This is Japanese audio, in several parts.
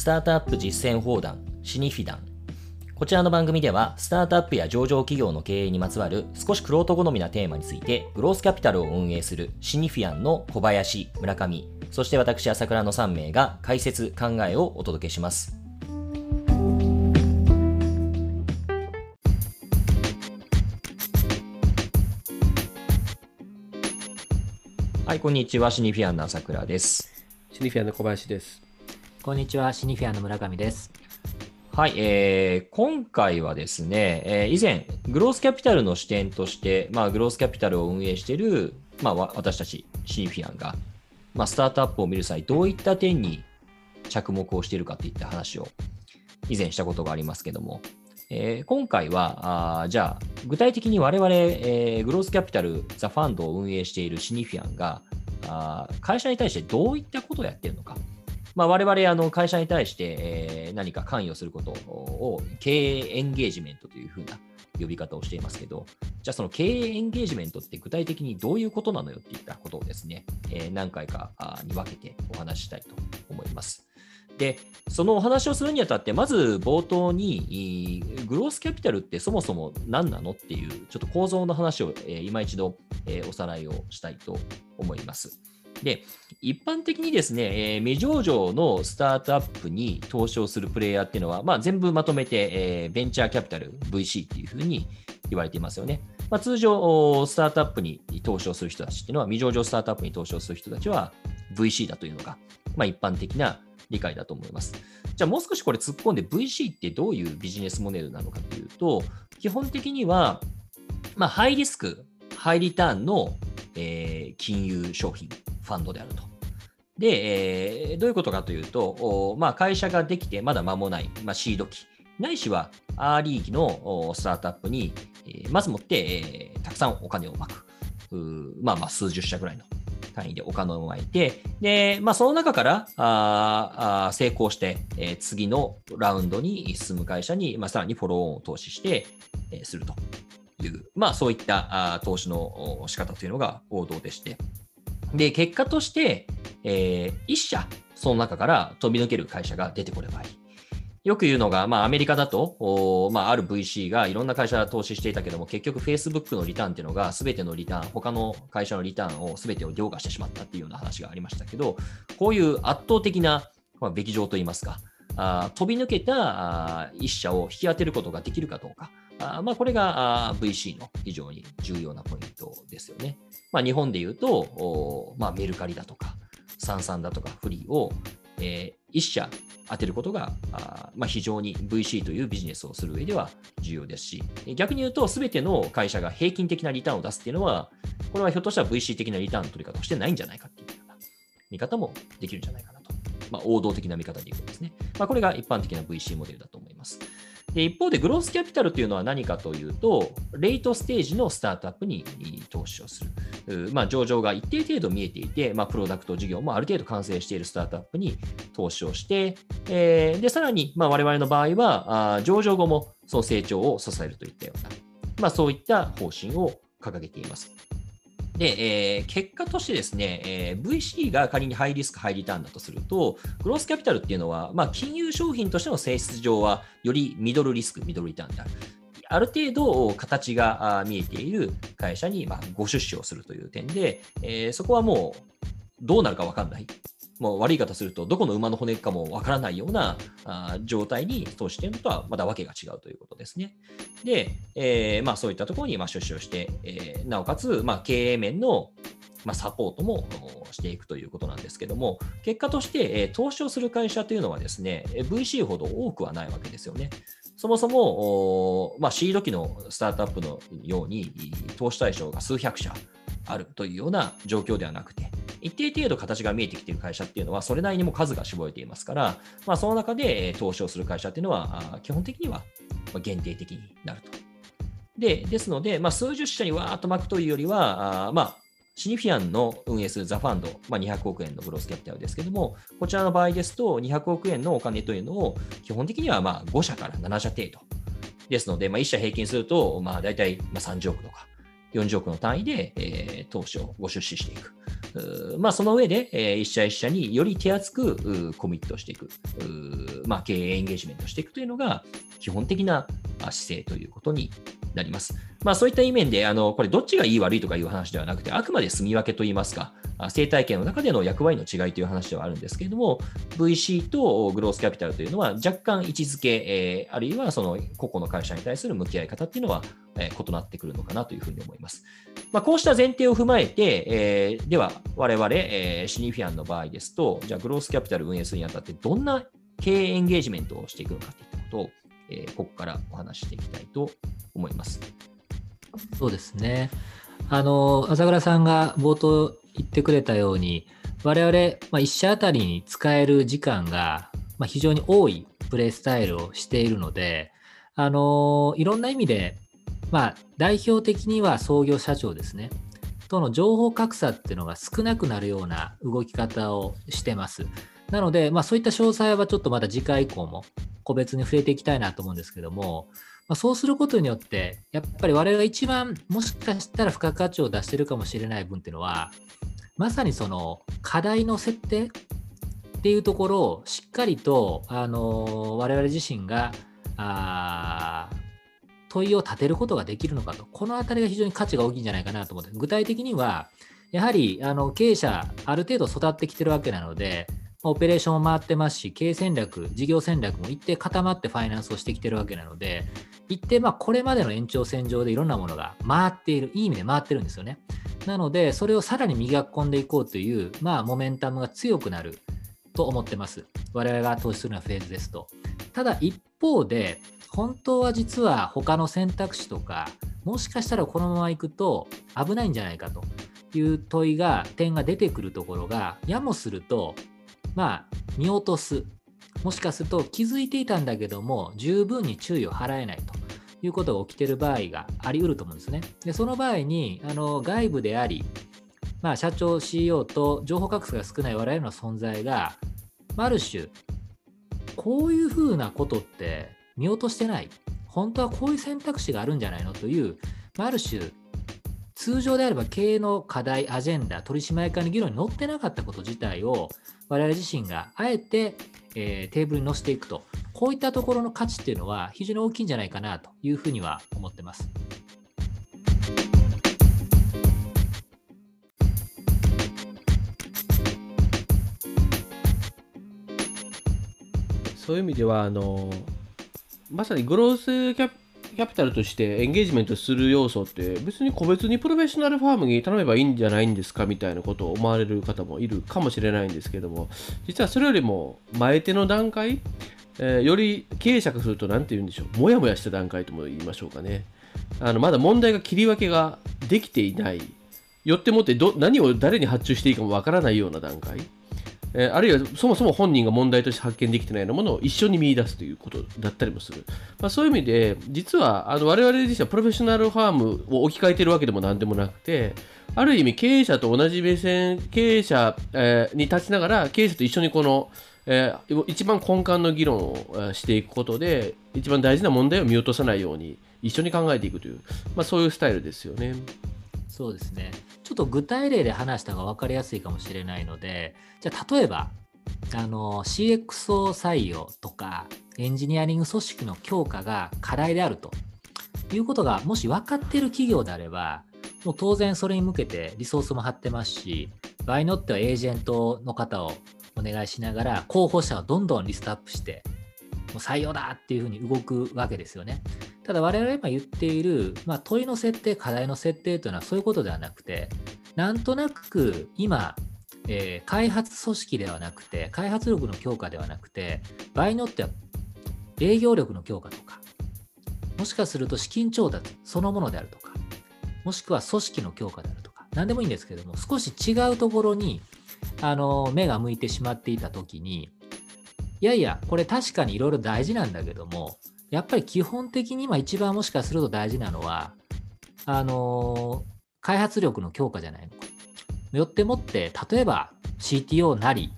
スタートアップ実践砲弾シニフィダンこちらの番組では、スタートアップや上場企業の経営にまつわる少しクロート好みなテーマについて、グロースキャピタルを運営するシニフィアンの小林、村上、そして私、朝倉の3名が解説、考えをお届けします。はい、こんにちは。シニフィアンの朝倉です。シニフィアンの小林です。こんにちは。シニフィアの村上です。はい、えー、今回はですね、えー、以前、グロースキャピタルの視点として、まあ、グロースキャピタルを運営している、まあ、私たち、シーフィアンが、まあ、スタートアップを見る際、どういった点に着目をしているかといった話を以前したことがありますけども、えー、今回は、あじゃあ、具体的に我々、えー、グロースキャピタル、ザ・ファンドを運営しているシニフィアンが、あ会社に対してどういったことをやっているのか、まあ、我々あの会社に対して、え、何か関与することを経営エンゲージメントというふうな呼び方をしていますけど、じゃあその経営エンゲージメントって具体的にどういうことなのよっていったことをですね、え、何回かに分けてお話ししたいと思います。で、そのお話をするにあたって、まず冒頭に、グロースキャピタルってそもそも何なのっていう、ちょっと構造の話を、えー、今一度、え、おさらいをしたいと思います。で、一般的にですね、えー、未上場のスタートアップに投資をするプレイヤーっていうのは、まあ、全部まとめて、えー、ベンチャーキャピタル VC っていうふうに言われていますよね。まあ、通常、スタートアップに投資をする人たちっていうのは、未上場スタートアップに投資をする人たちは VC だというのが、まあ、一般的な理解だと思います。じゃあもう少しこれ突っ込んで VC ってどういうビジネスモデルなのかというと、基本的には、まあ、ハイリスク、ハイリターンの、えー、金融商品ファンドであると。で、えー、どういうことかというと、まあ、会社ができてまだ間もない、まあ、シード期、ないしはアーリー期のスタートアップに、えー、まずもって、えー、たくさんお金をまく。まあまあ数十社ぐらいの単位でお金をまいて、で、まあその中からああ成功して、えー、次のラウンドに進む会社に、まあ、さらに follow-on を投資して、えー、するという、まあそういったあ投資の仕方というのが王道でして、で、結果として、えー、1社、その中から飛び抜ける会社が出てこればいい。よく言うのが、まあ、アメリカだと、まあ、ある VC がいろんな会社投資していたけども、結局 Facebook のリターンっていうのが、すべてのリターン、他の会社のリターンをすべてを凌駕してしまったっていうような話がありましたけど、こういう圧倒的な、まあ、べき上といいますか、あ飛び抜けたあ1社を引き当てることができるかどうか、あまあ、これがあ VC の非常に重要なポイントですよね。まあ、日本で言うと、まあ、メルカリだとか、サンサンだとか、フリーを、えー、1社当てることがあ、まあ、非常に VC というビジネスをする上では重要ですし、逆に言うと、すべての会社が平均的なリターンを出すっていうのは、これはひょっとしたら VC 的なリターンの取り方をしてないんじゃないかっていうような見方もできるんじゃないかなと。まあ、王道的な見方でいくんですね。まあ、これが一般的な VC モデルだと思います。で一方で、グロースキャピタルというのは何かというと、レイトステージのスタートアップに投資をする。まあ、上場が一定程度見えていて、まあ、プロダクト事業もある程度完成しているスタートアップに投資をして、えー、でさらに、まあ、我々の場合はあ、上場後もその成長を支えるといったような、まあ、そういった方針を掲げています。で、えー、結果としてですね、えー、VC が仮にハイリスク、ハイリターンだとすると、グロースキャピタルっていうのは、まあ、金融商品としての性質上は、よりミドルリスク、ミドルリターンである。ある程度形が見えている会社にまご出資をするという点で、えー、そこはもうどうなるか分かんない。もう悪い言い方すると、どこの馬の骨かもわからないようなあ状態に投資しているのとはまだ訳が違うということですね。で、えー、まあ、そういったところにま出資をして、えー、なおかつ、まあ、経営面のま、サポートもしていくということなんですけども、結果として、え、投資をする会社というのはですね、VC ほど多くはないわけですよね。そもそも、まあ、シード機のスタートアップのように、投資対象が数百社あるというような状況ではなくて、一定程度形が見えてきている会社っていうのは、それなりにも数が絞れていますから、まあ、その中で投資をする会社っていうのは、基本的には限定的になると。でですので、まあ、数十社にわーっと巻くというよりは、あまあ、シニフィアンの運営するザ・ファンド、まあ、200億円のグロスキャピタルですけども、こちらの場合ですと、200億円のお金というのを、基本的にはまあ5社から7社程度。ですので、まあ、1社平均すると、まあ、大体30億とか40億の単位で、えー、投資をご出資していく。まあ、その上で、一社一社により手厚くコミットしていく、まあ、経営エンゲージメントしていくというのが基本的な姿勢ということになります。まあ、そういった意味で、あのこれ、どっちがいい悪いとかいう話ではなくて、あくまで住み分けといいますか、生態系の中での役割の違いという話ではあるんですけれども、VC とグロースキャピタルというのは若干位置づけ、えーあるいはその個々の会社に対する向き合い方っていうのは、えー異なってくるのかなというふうに思います。まあ、こうした前提を踏まえて、えーでは我々、えーシニフィアンの場合ですと、じゃあグロースキャピタル運営するにあたってどんな経営エンゲージメントをしていくのかといったことを、えーここからお話していきたいと思います。そうですね。あの、朝倉さんが冒頭言ってくれたように、我々、まあ、1社あたりに使える時間が、まあ、非常に多いプレイスタイルをしているので、あの、いろんな意味で、まあ、代表的には創業社長ですね。との情報格差っていうのが少なくなるような動き方をしてます。なので、まあ、そういった詳細はちょっとまた次回以降も個別に触れていきたいなと思うんですけども、まあ、そうすることによって、やっぱり我々が一番もしかしたら付加価値を出してるかもしれない分っていうのは、まさにその課題の設定っていうところをしっかりと、あの我々自身があ問いを立てることができるのかと、このあたりが非常に価値が大きいんじゃないかなと思って、具体的には、やはりあの経営者、ある程度育ってきてるわけなので、オペレーションも回ってますし、経営戦略、事業戦略も一定固まってファイナンスをしてきてるわけなので、一定まあこれまでの延長線上でいろんなものが回っている、いい意味で回ってるんですよね。なので、それをさらに磨き込んでいこうという、まあ、モメンタムが強くなると思ってます。我々が投資するようなフェーズですと。ただ一方で、本当は実は他の選択肢とか、もしかしたらこのまま行くと危ないんじゃないかという問いが、点が出てくるところが、やもすると、まあ、見落とす。もしかすると気づいていたんだけども、十分に注意を払えないということが起きている場合があり得ると思うんですね。で、その場合に、あの外部であり、まあ、社長、CEO と情報格差が少ない我々の存在が、ある種、こういうふうなことって見落としてない。本当はこういう選択肢があるんじゃないのという、ある種、通常であれば経営の課題、アジェンダ、取締役会の議論に載ってなかったこと自体を、我々自身があえて、えーテーブルに載せていくと、こういったところの価値っていうのは非常に大きいんじゃないかなというふうには思ってます。そういう意味ではあのまさにグロースキャキャピタルとしてエンゲージメントする要素って別に個別にプロフェッショナルファームに頼めばいいんじゃないんですかみたいなことを思われる方もいるかもしれないんですけども実はそれよりも前手の段階、えーより経営者からすると何て言うんでしょうもやもやした段階とも言いましょうかね。あのまだ問題が切り分けができていない。よってもってど何を誰に発注していいかもわからないような段階。えーあるいはそもそも本人が問題として発見できてないようなものを一緒に見出すということだったりもする、まあ、そういう意味で実はあの我々自身はプロフェッショナルファームを置き換えているわけでも何でもなくてある意味経営者と同じ目線経営者、えーに立ちながら経営者と一緒にこの、えー一番根幹の議論をしていくことで一番大事な問題を見落とさないように一緒に考えていくという、まあ、そういうスタイルですよね。そうですね。ちょっと具体例で話した方が分かりやすいかもしれないので、じゃあ例えば、あの CXO 採用とかエンジニアリング組織の強化が課題であるということがもし分かっている企業であれば、もう当然それに向けてリソースも張ってますし、場合によってはエージェントの方をお願いしながら候補者をどんどんリストアップして、もう採用だっていうふうに動くわけですよね。ただ我々が今言っている、まあ、問いの設定、課題の設定というのはそういうことではなくて、なんとなく今、えー開発組織ではなくて、開発力の強化ではなくて、場合によっては営業力の強化とか、もしかすると資金調達そのものであるとか、もしくは組織の強化であるとか、何でもいいんですけども、少し違うところにあの目が向いてしまっていたときに、いやいや、これ確かにいろいろ大事なんだけども、やっぱり基本的に今一番もしかすると大事なのは、あのー開発力の強化じゃないのか。よってもって、例えば CTO なり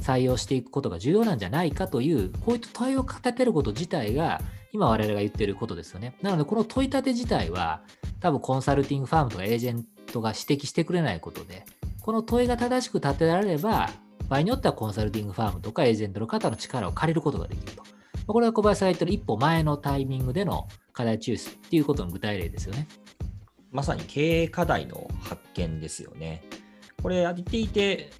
採用していくことが重要なんじゃないかという、こういった問いを立てること自体が、今我々が言ってることですよね。なので、この問い立て自体は、多分コンサルティングファームとかエージェントが指摘してくれないことで、この問いが正しく立てられれば、場合によってはコンサルティングファームとかエージェントの方の力を借りることができると。これは小林さんが言ってる一歩前のタイミングでの課題抽出っていうことの具体例ですよね。まさに経営課題の発見ですよね。これ、やっていて、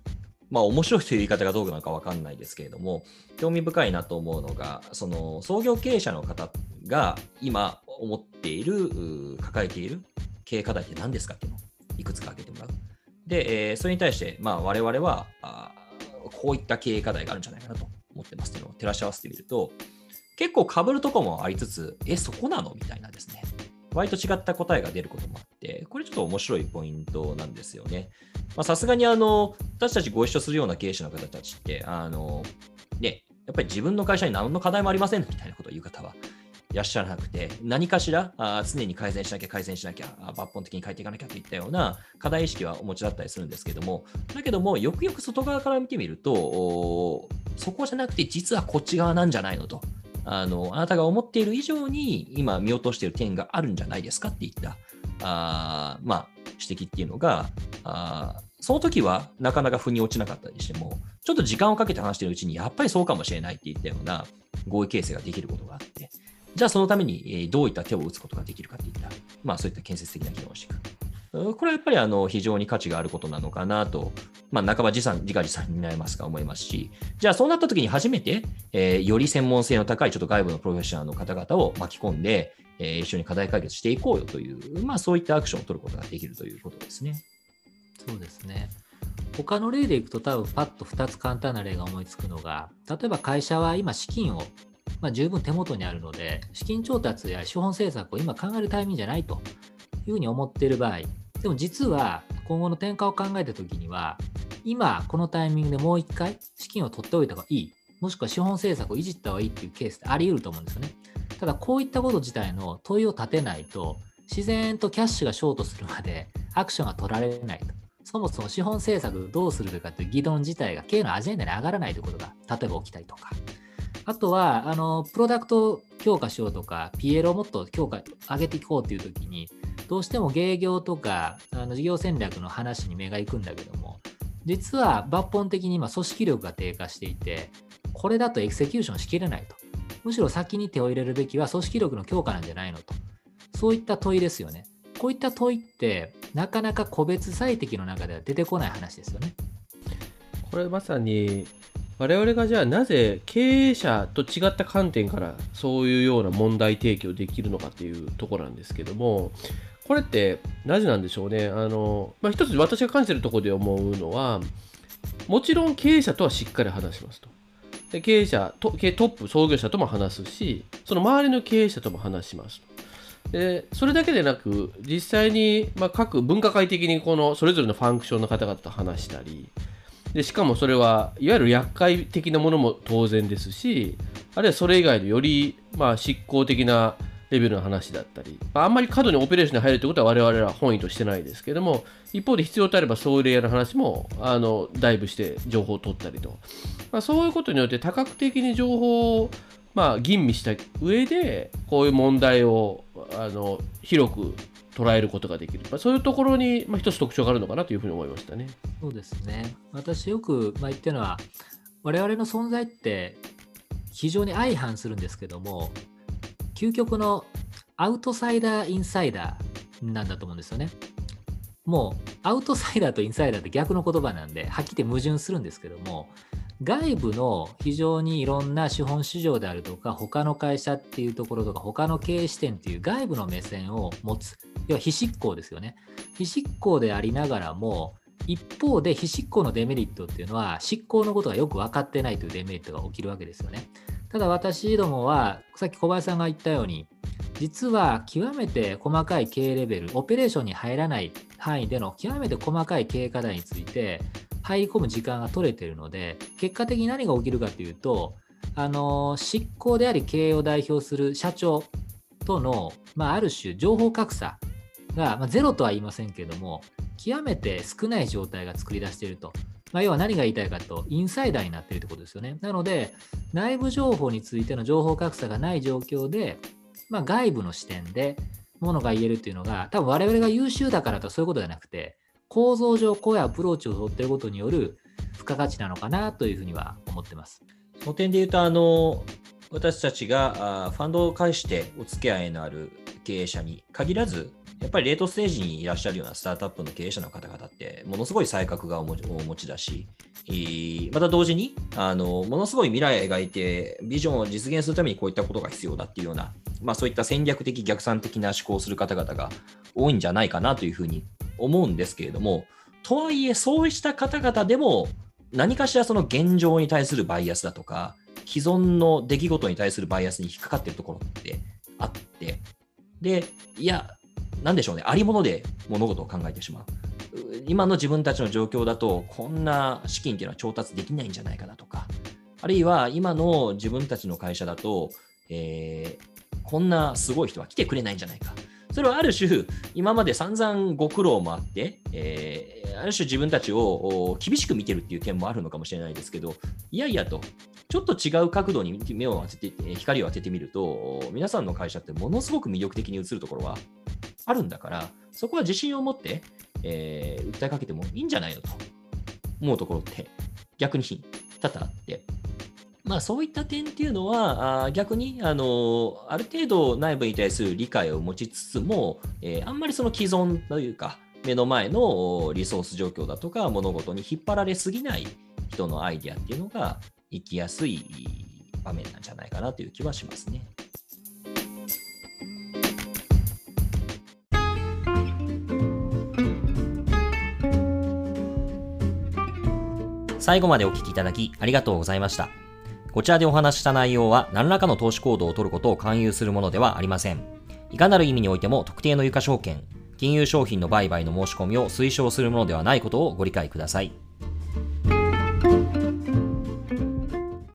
まあ、面白いという言い方がどうなのか分かんないですけれども、興味深いなと思うのが、その創業経営者の方が今思っている、抱えている経営課題って何ですかっていうのをいくつか挙げてもらう。で、えー、それに対して、まあ、我々はあ、こういった経営課題があるんじゃないかなと思ってますっていうのを照らし合わせてみると、結構被るとこもありつつ、え、そこなの？みたいなですね。割と違った答えが出ることもあって、これちょっと面白いポイントなんですよね。さすがにあの、私たちご一緒するような経営者の方たちって、あの、ね、やっぱり自分の会社に何の課題もありませんみたいなことを言う方はいらっしゃらなくて、何かしらあ常に改善しなきゃ改善しなきゃ、抜本的に変えていかなきゃといったような課題意識はお持ちだったりするんですけども、だけども、よくよく外側から見てみると、そこじゃなくて実はこっち側なんじゃないのと。あのあなたが思っている以上に今見落としている点があるんじゃないですかっていったあ、まあ、指摘っていうのがあその時はなかなか腑に落ちなかったりしてもちょっと時間をかけて話しているうちにやっぱりそうかもしれないっていったような合意形成ができることがあってじゃあそのためにどういった手を打つことができるかっていった、まあ、そういった建設的な議論をしていく。これはやっぱりあの非常に価値があることなのかなと、まあ、半ば自産自画自賛になりますか思いますし、じゃあそうなった時に初めて、えー、より専門性の高いちょっと外部のプロフェッショナルの方々を巻き込んで、えー、一緒に課題解決していこうよという、まあ、そういったアクションを取ることができるということですね。そうですね。他の例でいくと多分パッと2つ簡単な例が思いつくのが、例えば会社は今資金をまあ、十分手元にあるので、資金調達や資本政策を今考えるタイミングじゃないというふうに思っている場合、でも実は今後の転換を考えたときには、今このタイミングでもう一回資金を取っておいた方がいい、もしくは資本政策をいじった方がいいっていうケースってあり得ると思うんですよね。ただこういったこと自体の問いを立てないと、自然とキャッシュがショートするまでアクションが取られないと。そもそも資本政策どうするかという議論自体が経営のアジェンダに上がらないということが例えば起きたりとか。あとは、あの、プロダクトを強化しようとか、PL をもっと強化、上げていこうというときに、どうしても芸業とか、あの事業戦略の話に目が行くんだけども、実は抜本的に今組織力が低下していて、これだとエクセキューションしきれないと。むしろ先に手を入れるべきは組織力の強化なんじゃないのと。そういった問いですよね。こういった問いって、なかなか個別最適の中では出てこない話ですよね。これまさに我々がじゃあなぜ経営者と違った観点からそういうような問題提起をできるのかっていうところなんですけどもこれってなぜなんでしょうね。あの、まあ、一つ私が感じてるところで思うのはもちろん経営者とはしっかり話しますと。で経営者トトップ創業者とも話すしその周りの経営者とも話しますと。でそれだけでなく実際に、まあ、各分科会的にこのそれぞれのファンクションの方々と話したりでしかもそれはいわゆる厄介的なものも当然ですしあるいはそれ以外でより、まあ、執行的なレベルの話だったり、あ、あんまり過度にオペレーションに入るということは我々は本意としてないですけども一方で必要とあればそういうレイヤーの話もあのダイブして情報を取ったりと、まあ、そういうことによって多角的に情報をまあ、吟味した上でこういう問題をあの広く捉えることができる、まあ、そういうところに、まあ、一つ特徴があるのかなというふうに思いましたね。そうですね。私よく、まあ、言ってるのは我々の存在って非常に相反するんですけども究極のアウトサイダーインサイダーなんだと思うんですよね。もうアウトサイダーとインサイダーって逆の言葉なんではっきり矛盾するんですけども外部の非常にいろんな資本市場であるとか他の会社っていうところとか他の経営視点っていう外部の目線を持つ要は非執行ですよね非執行でありながらも一方で非執行のデメリットっていうのは執行のことがよく分かってないというデメリットが起きるわけですよねただ私どもはさっき小林さんが言ったように実は極めて細かい経営レベルオペレーションに入らない範囲での極めて細かい経営課題について入り込む時間が取れているので、結果的に何が起きるかというと、あの執行であり経営を代表する社長との、まあ、ある種情報格差が、まあ、ゼロとは言いませんけれども、極めて少ない状態が作り出していると。まあ、要は何が言いたいかと、インサイダーになっているということですよね。なので、内部情報についての情報格差がない状況で、まあ、外部の視点でものが言えるっていうのが、多分我々が優秀だからとそういうことじゃなくて、構造上こういうアプローチを取っていることによる付加価値なのかなというふうには思ってます。その点で言うと、あの、私たちがファンドを介してお付き合いのある経営者に限らず、やっぱりレートステージにいらっしゃるようなスタートアップの経営者の方々って、ものすごい才覚がお持ちだし、また同時にあの、ものすごい未来を描いて、ビジョンを実現するためにこういったことが必要だっていうような、まあ、そういった戦略的、逆算的な思考をする方々が多いんじゃないかなというふうに思うんですけれども、とはいえ、そうした方々でも、何かしらその現状に対するバイアスだとか、既存の出来事に対するバイアスに引っかかっているところってあって、で、いや、なんでしょうね、ありもので物事を考えてしまう。今の自分たちの状況だと、こんな資金っていうのは調達できないんじゃないかなとか、あるいは今の自分たちの会社だと、えー、こんなすごい人は来てくれないんじゃないか。それはある種、今まで散々ご苦労もあって、えー、ある種自分たちを厳しく見てるっていう点もあるのかもしれないですけど、いやいやと、ちょっと違う角度に目を当てて、光を当ててみると、皆さんの会社ってものすごく魅力的に映るところはあるんだから、そこは自信を持って、えー、訴えかけてもいいんじゃないのと思うところって逆に多々あって、まあそういった点っていうのは、あ逆に、あの、ある程度内部に対する理解を持ちつつも、えー、あんまりその既存というか、目の前のリソース状況だとか物事に引っ張られすぎない人のアイデアっていうのが生きやすい場面なんじゃないかなという気はしますね。最後までお聞きいただきありがとうございました。こちらでお話した内容は何らかの投資行動をとることを勧誘するものではありません。いかなる意味においても特定の有価証券、金融商品の売買の申し込みを推奨するものではないことをご理解ください。